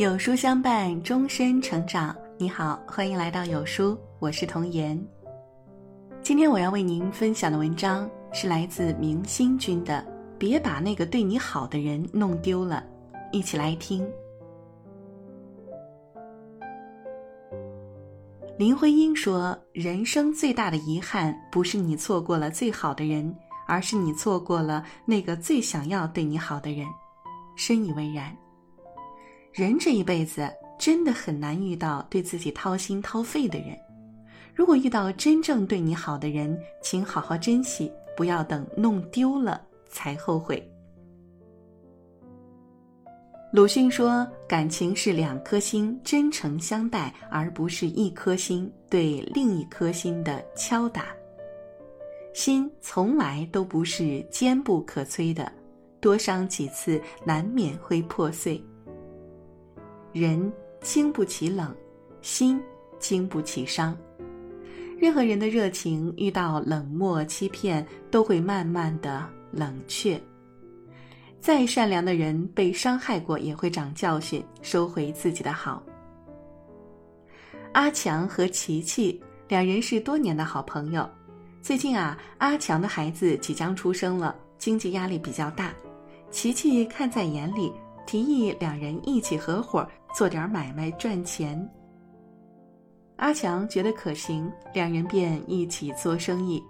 有书相伴，终身成长。你好，欢迎来到有书，我是童言。今天我要为您分享的文章是来自明星君的《别把那个对你好的人弄丢了》，一起来听。林徽因说：“人生最大的遗憾，不是你错过了最好的人，而是你错过了那个最想要对你好的人。”深以为然。人这一辈子真的很难遇到对自己掏心掏肺的人。如果遇到真正对你好的人，请好好珍惜，不要等弄丢了才后悔。鲁迅说：“感情是两颗心真诚相待，而不是一颗心对另一颗心的敲打。心从来都不是坚不可摧的，多伤几次，难免会破碎。”人经不起冷，心经不起伤。任何人的热情遇到冷漠欺骗，都会慢慢的冷却。再善良的人被伤害过，也会长教训，收回自己的好。阿强和琪琪两人是多年的好朋友。最近啊，阿强的孩子即将出生了，经济压力比较大，琪琪看在眼里。提议两人一起合伙做点买卖赚钱。阿强觉得可行，两人便一起做生意。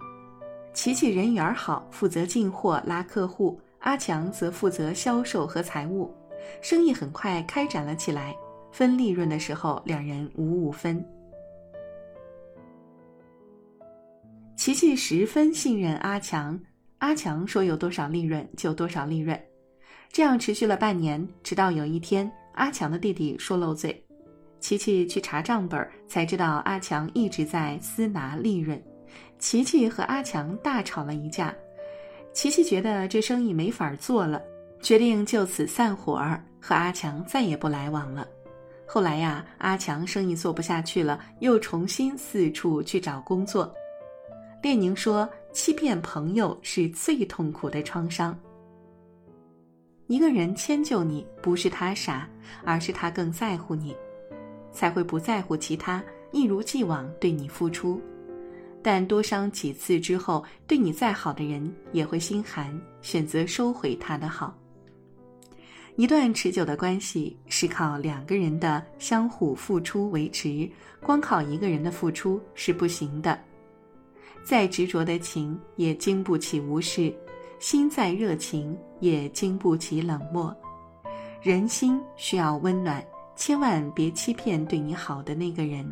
琪琪人缘好，负责进货拉客户；阿强则负责销售和财务。生意很快开展了起来。分利润的时候，两人五五分。琪琪十分信任阿强，阿强说有多少利润就多少利润。这样持续了半年，直到有一天，阿强的弟弟说漏嘴，琪琪去查账本，才知道阿强一直在私拿利润。琪琪和阿强大吵了一架，琪琪觉得这生意没法做了，决定就此散伙儿，和阿强再也不来往了。后来呀，阿强生意做不下去了，又重新四处去找工作。列宁说：“欺骗朋友是最痛苦的创伤。”一个人迁就你，不是他傻，而是他更在乎你，才会不在乎其他，一如既往对你付出。但多伤几次之后，对你再好的人也会心寒，选择收回他的好。一段持久的关系是靠两个人的相互付出维持，光靠一个人的付出是不行的。再执着的情也经不起无视。心再热情，也经不起冷漠。人心需要温暖，千万别欺骗对你好的那个人。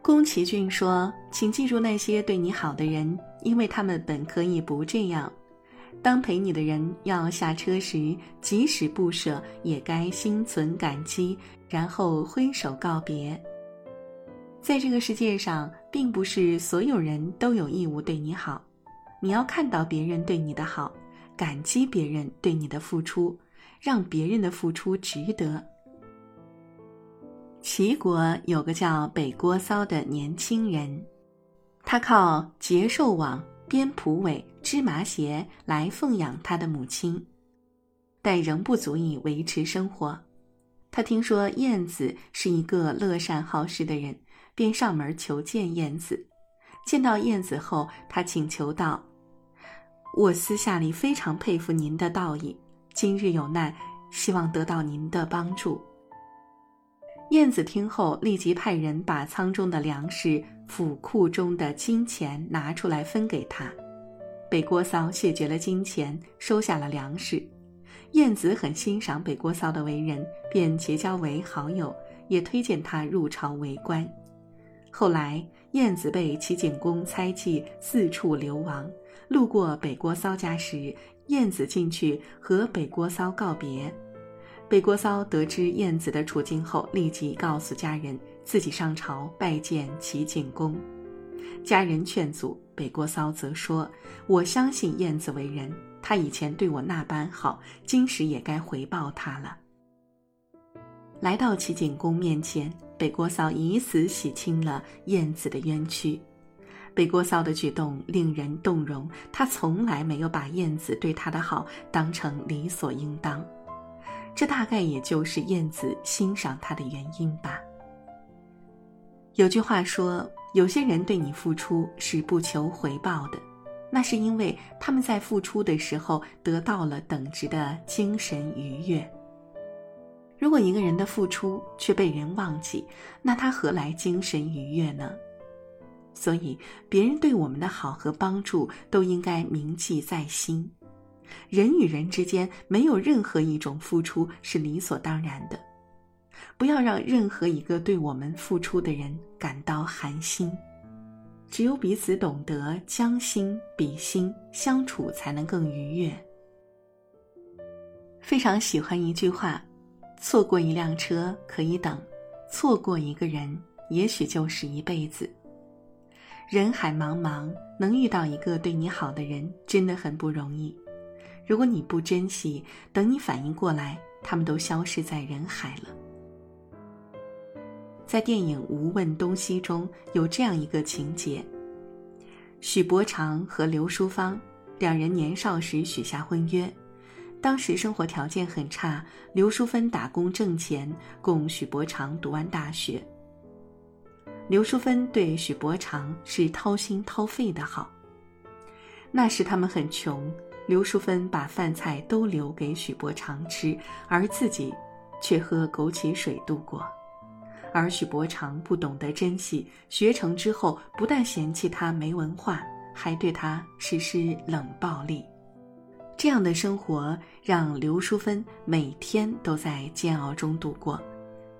宫崎骏说：“请记住那些对你好的人，因为他们本可以不这样。当陪你的人要下车时，即使不舍，也该心存感激，然后挥手告别。在这个世界上，并不是所有人都有义务对你好。”你要看到别人对你的好，感激别人对你的付出，让别人的付出值得。齐国有个叫北郭骚的年轻人，他靠结寿网、编蒲苇、织麻鞋来奉养他的母亲，但仍不足以维持生活。他听说燕子是一个乐善好施的人，便上门求见燕子。见到燕子后，他请求道。我私下里非常佩服您的道义，今日有难，希望得到您的帮助。燕子听后，立即派人把仓中的粮食、府库中的金钱拿出来分给他。北郭骚谢绝了金钱，收下了粮食。燕子很欣赏北郭骚的为人，便结交为好友，也推荐他入朝为官。后来，燕子被齐景公猜忌，四处流亡。路过北郭骚家时，燕子进去和北郭骚告别。北郭骚得知燕子的处境后，立即告诉家人自己上朝拜见齐景公。家人劝阻，北郭骚则说：“我相信燕子为人，他以前对我那般好，今时也该回报他了。”来到齐景公面前，北郭骚以死洗清了燕子的冤屈。北郭骚的举动令人动容，他从来没有把燕子对他的好当成理所应当。这大概也就是燕子欣赏他的原因吧。有句话说，有些人对你付出是不求回报的，那是因为他们在付出的时候得到了等值的精神愉悦。如果一个人的付出却被人忘记，那他何来精神愉悦呢？所以，别人对我们的好和帮助都应该铭记在心。人与人之间没有任何一种付出是理所当然的。不要让任何一个对我们付出的人感到寒心，只有彼此懂得将心比心，相处才能更愉悦。非常喜欢一句话：错过一辆车可以等，错过一个人也许就是一辈子。人海茫茫，能遇到一个对你好的人真的很不容易。如果你不珍惜，等你反应过来，他们都消失在人海了。在电影《无问东西》中有这样一个情节：许伯常和刘淑芳两人年少时许下婚约，当时生活条件很差，刘淑芬打工挣钱供许伯常读完大学。刘淑芬对许伯常是掏心掏肺的好。那时他们很穷，刘淑芬把饭菜都留给许伯常吃，而自己却喝枸杞水度过。而许伯常不懂得珍惜，学成之后不但嫌弃他没文化，还对他实施冷暴力。这样的生活让刘淑芬每天都在煎熬中度过，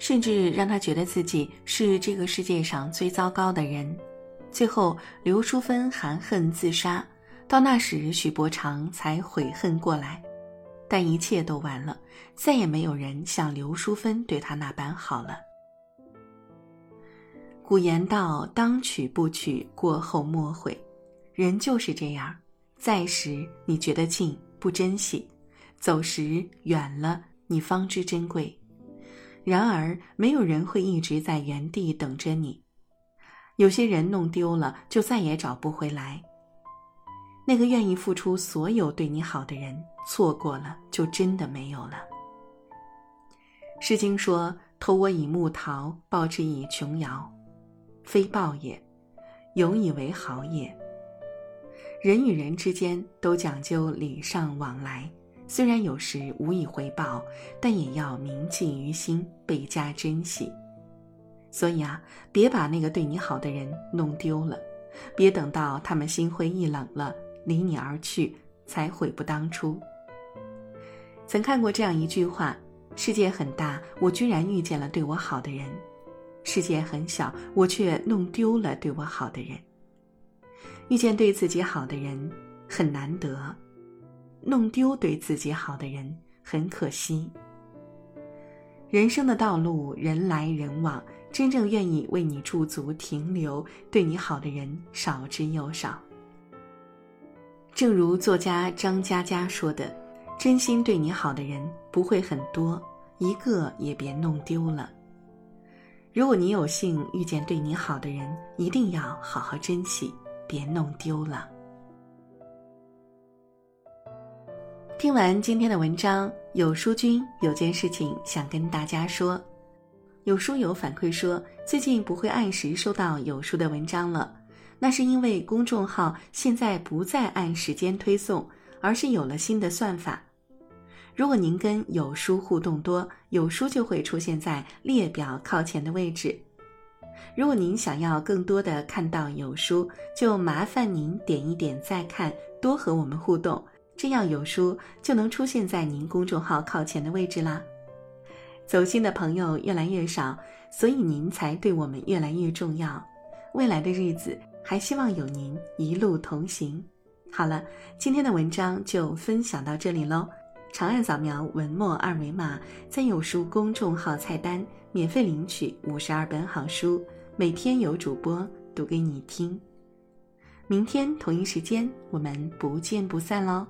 甚至让他觉得自己是这个世界上最糟糕的人。最后，刘淑芬含恨自杀。到那时，许伯常才悔恨过来，但一切都晚了，再也没有人像刘淑芬对他那般好了。古言道：“当娶不娶，过后莫悔。”人就是这样，在时你觉得近，不珍惜；走时远了，你方知珍贵。然而，没有人会一直在原地等着你。有些人弄丢了，就再也找不回来。那个愿意付出所有对你好的人，错过了，就真的没有了。《诗经》说：“投我以木桃，报之以琼瑶。”非报也，永以为好也。人与人之间都讲究礼尚往来，虽然有时无以回报，但也要铭记于心，倍加珍惜。所以啊，别把那个对你好的人弄丢了，别等到他们心灰意冷了，离你而去，才悔不当初。曾看过这样一句话：世界很大，我居然遇见了对我好的人。世界很小，我却弄丢了对我好的人。遇见对自己好的人很难得，弄丢对自己好的人很可惜。人生的道路，人来人往，真正愿意为你驻足停留、对你好的人少之又少。正如作家张嘉佳说的：“真心对你好的人不会很多，一个也别弄丢了。”如果你有幸遇见对你好的人，一定要好好珍惜，别弄丢了。听完今天的文章，有书君有件事情想跟大家说。有书友反馈说，最近不会按时收到有书的文章了，那是因为公众号现在不再按时间推送，而是有了新的算法。如果您跟有书互动多，有书就会出现在列表靠前的位置。如果您想要更多的看到有书，就麻烦您点一点再看，多和我们互动，这样有书就能出现在您公众号靠前的位置啦。走心的朋友越来越少，所以您才对我们越来越重要。未来的日子，还希望有您一路同行。好了，今天的文章就分享到这里喽。长按扫描文末二维码，在有书公众号菜单免费领取五十二本好书，每天有主播读给你听。明天同一时间，我们不见不散喽！